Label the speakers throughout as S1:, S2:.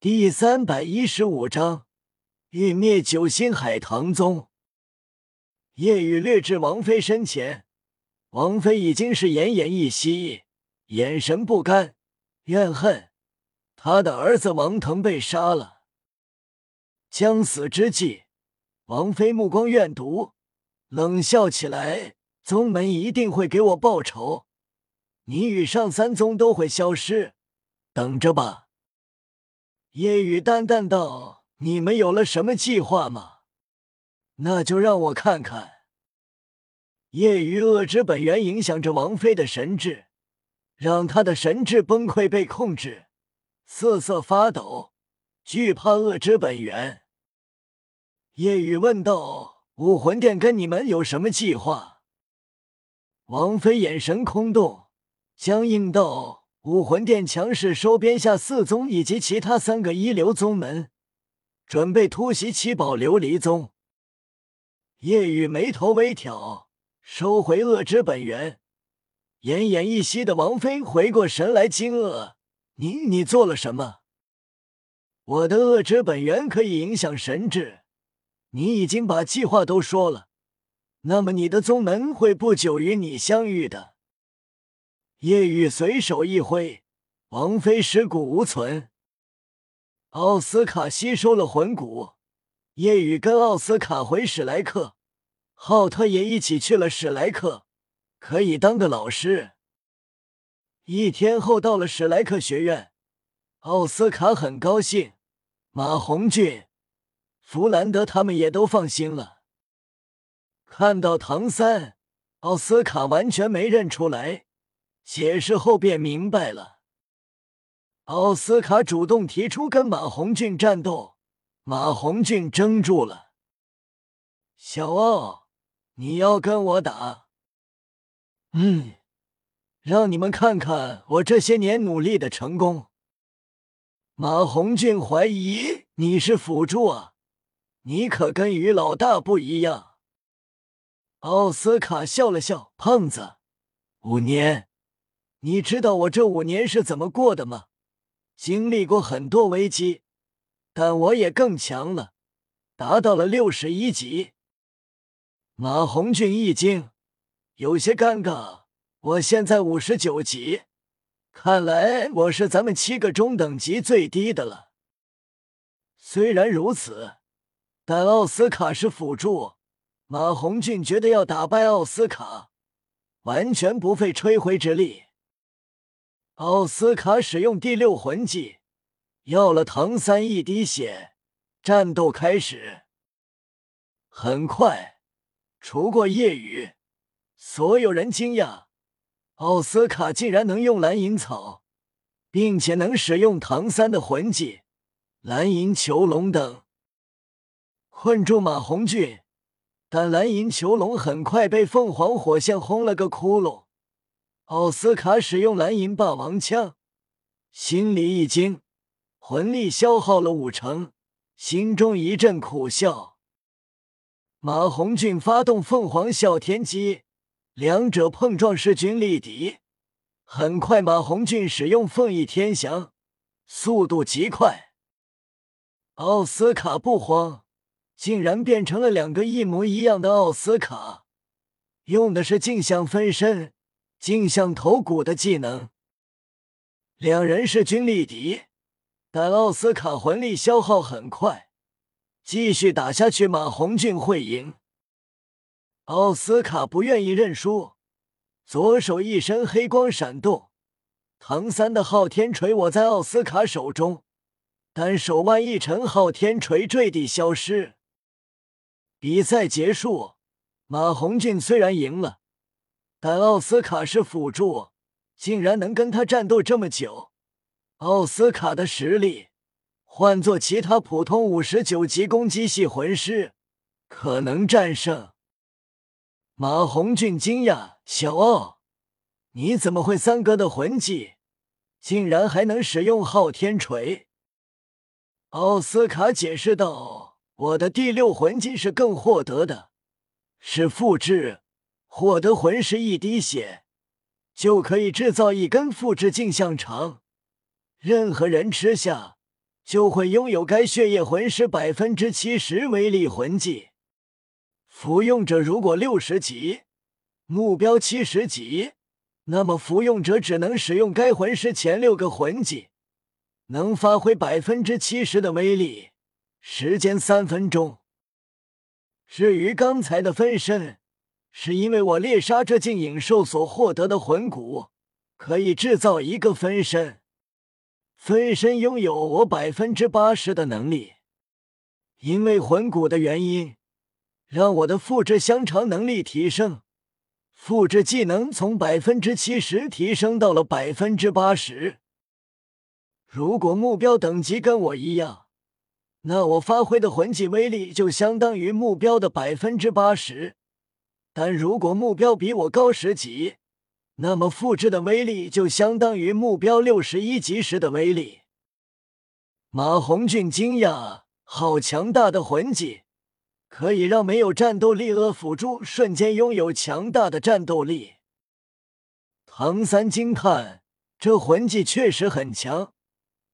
S1: 第三百一十五章欲灭九星海棠宗。夜雨掠至王妃身前，王妃已经是奄奄一息，眼神不甘、怨恨。他的儿子王腾被杀了，将死之际，王妃目光怨毒，冷笑起来：“宗门一定会给我报仇，你与上三宗都会消失，等着吧。”夜雨淡淡道：“你们有了什么计划吗？那就让我看看。”夜雨恶之本源影响着王妃的神智，让她的神智崩溃被控制，瑟瑟发抖，惧怕恶之本源。夜雨问道：“武魂殿跟你们有什么计划？”王妃眼神空洞，僵硬道。武魂殿强势收编下四宗以及其他三个一流宗门，准备突袭七宝琉璃宗。夜雨眉头微挑，收回恶之本源。奄奄一息的王妃回过神来，惊愕：“你你做了什么？我的恶之本源可以影响神智，你已经把计划都说了，那么你的宗门会不久与你相遇的。”夜雨随手一挥，王妃尸骨无存。奥斯卡吸收了魂骨，夜雨跟奥斯卡回史莱克，浩特也一起去了史莱克，可以当个老师。一天后到了史莱克学院，奥斯卡很高兴，马红俊、弗兰德他们也都放心了。看到唐三，奥斯卡完全没认出来。解释后便明白了。奥斯卡主动提出跟马红俊战斗，马红俊怔住了。小奥，你要跟我打？嗯，让你们看看我这些年努力的成功。马红俊怀疑你是辅助啊，你可跟于老大不一样。奥斯卡笑了笑，胖子，五年。你知道我这五年是怎么过的吗？经历过很多危机，但我也更强了，达到了六十一级。马红俊一惊，有些尴尬。我现在五十九级，看来我是咱们七个中等级最低的了。虽然如此，但奥斯卡是辅助，马红俊觉得要打败奥斯卡，完全不费吹灰之力。奥斯卡使用第六魂技，要了唐三一滴血。战斗开始，很快，除过夜雨，所有人惊讶，奥斯卡竟然能用蓝银草，并且能使用唐三的魂技蓝银囚笼等，困住马红俊。但蓝银囚笼很快被凤凰火线轰了个窟窿。奥斯卡使用蓝银霸王枪，心里一惊，魂力消耗了五成，心中一阵苦笑。马红俊发动凤凰啸天机，两者碰撞势均力敌。很快，马红俊使用凤翼天翔，速度极快。奥斯卡不慌，竟然变成了两个一模一样的奥斯卡，用的是镜像分身。镜像头骨的技能，两人势均力敌，但奥斯卡魂力消耗很快，继续打下去，马红俊会赢。奥斯卡不愿意认输，左手一身黑光闪动，唐三的昊天锤握在奥斯卡手中，但手腕一沉，昊天锤坠地消失。比赛结束，马红俊虽然赢了。但奥斯卡是辅助，竟然能跟他战斗这么久。奥斯卡的实力，换做其他普通五十九级攻击系魂师，可能战胜。马红俊惊讶：“小奥，你怎么会三哥的魂技？竟然还能使用昊天锤？”奥斯卡解释道：“我的第六魂技是更获得的，是复制。”获得魂师一滴血，就可以制造一根复制镜像肠。任何人吃下，就会拥有该血液魂师百分之七十威力魂技。服用者如果六十级，目标七十级，那么服用者只能使用该魂师前六个魂技，能发挥百分之七十的威力，时间三分钟。至于刚才的分身，是因为我猎杀这镜影兽所获得的魂骨，可以制造一个分身。分身拥有我百分之八十的能力，因为魂骨的原因，让我的复制香肠能力提升，复制技能从百分之七十提升到了百分之八十。如果目标等级跟我一样，那我发挥的魂技威力就相当于目标的百分之八十。但如果目标比我高十级，那么复制的威力就相当于目标六十一级时的威力。马红俊惊讶，好强大的魂技，可以让没有战斗力的辅助瞬间拥有强大的战斗力。唐三惊叹，这魂技确实很强，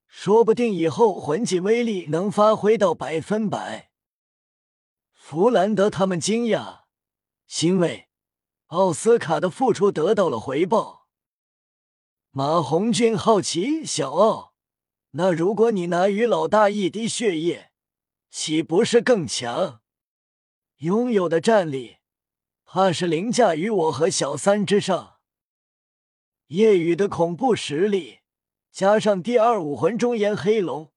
S1: 说不定以后魂技威力能发挥到百分百。弗兰德他们惊讶，欣慰。奥斯卡的付出得到了回报。马红俊好奇：“小奥，那如果你拿于老大一滴血液，岂不是更强？拥有的战力，怕是凌驾于我和小三之上。夜雨的恐怖实力，加上第二武魂中炎黑龙，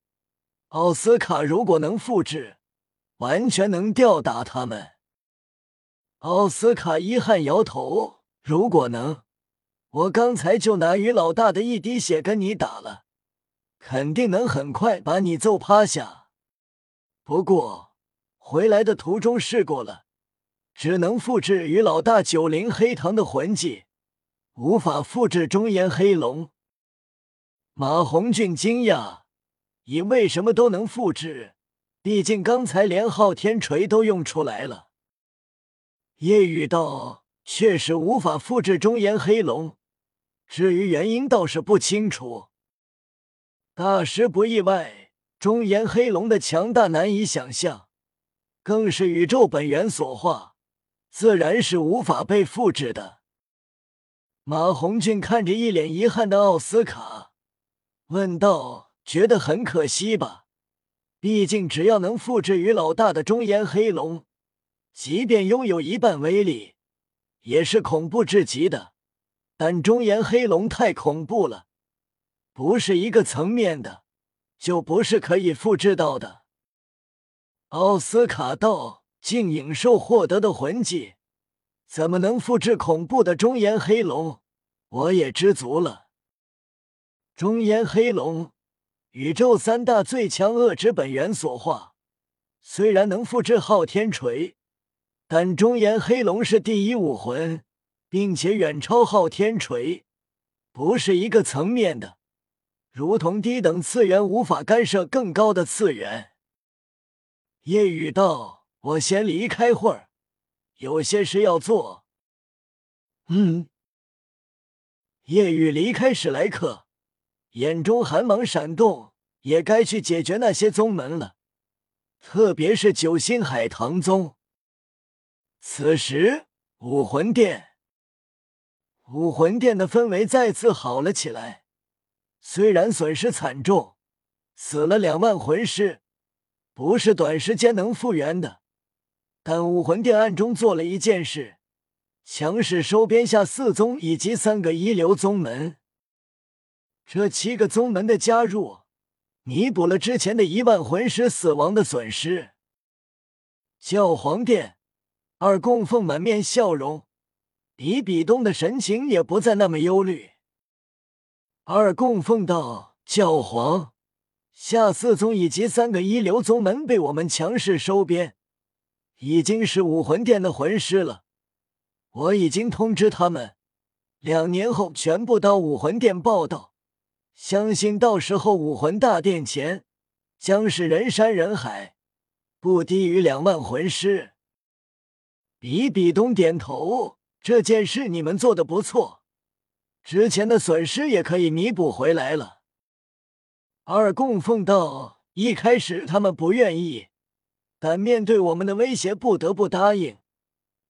S1: 奥斯卡如果能复制，完全能吊打他们。”奥斯卡遗憾摇头：“如果能，我刚才就拿于老大的一滴血跟你打了，肯定能很快把你揍趴下。不过回来的途中试过了，只能复制于老大九灵黑糖的魂技，无法复制中炎黑龙。”马红俊惊讶：“你为什么都能复制？毕竟刚才连昊天锤都用出来了。”夜雨道确实无法复制中炎黑龙，至于原因倒是不清楚。大师不意外，中炎黑龙的强大难以想象，更是宇宙本源所化，自然是无法被复制的。马红俊看着一脸遗憾的奥斯卡，问道：“觉得很可惜吧？毕竟只要能复制于老大的中炎黑龙。”即便拥有一半威力，也是恐怖至极的。但中炎黑龙太恐怖了，不是一个层面的，就不是可以复制到的。奥斯卡道：“镜影兽获得的魂技，怎么能复制恐怖的中炎黑龙？我也知足了。中炎黑龙，宇宙三大最强恶之本源所化，虽然能复制昊天锤。”但中炎黑龙是第一武魂，并且远超昊天锤，不是一个层面的，如同低等次元无法干涉更高的次元。夜雨道：“我先离开会儿，有些事要做。”嗯。夜雨离开史莱克，眼中寒芒闪动，也该去解决那些宗门了，特别是九星海棠宗。此时，武魂殿，武魂殿的氛围再次好了起来。虽然损失惨重，死了两万魂师，不是短时间能复原的，但武魂殿暗中做了一件事，强势收编下四宗以及三个一流宗门。这七个宗门的加入，弥补了之前的一万魂师死亡的损失。教皇殿。二供奉满面笑容，比比东的神情也不再那么忧虑。二供奉道：“教皇，下四宗以及三个一流宗门被我们强势收编，已经是武魂殿的魂师了。我已经通知他们，两年后全部到武魂殿报道。相信到时候武魂大殿前将是人山人海，不低于两万魂师。”比比东点头，这件事你们做的不错，之前的损失也可以弥补回来了。二供奉道一开始他们不愿意，但面对我们的威胁，不得不答应。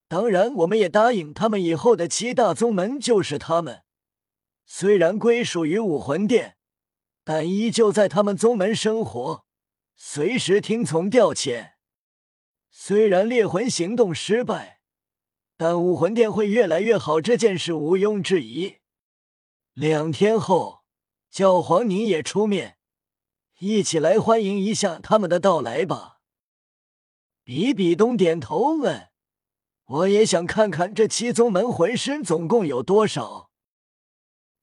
S1: 当然，我们也答应他们，以后的七大宗门就是他们。虽然归属于武魂殿，但依旧在他们宗门生活，随时听从调遣。虽然猎魂行动失败，但武魂殿会越来越好，这件事毋庸置疑。两天后，教皇您也出面，一起来欢迎一下他们的到来吧。比比东点头问。我也想看看这七宗门魂师总共有多少。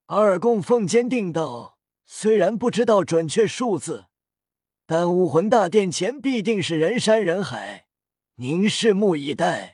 S1: 二供奉坚定道：“虽然不知道准确数字，但武魂大殿前必定是人山人海，您拭目以待。”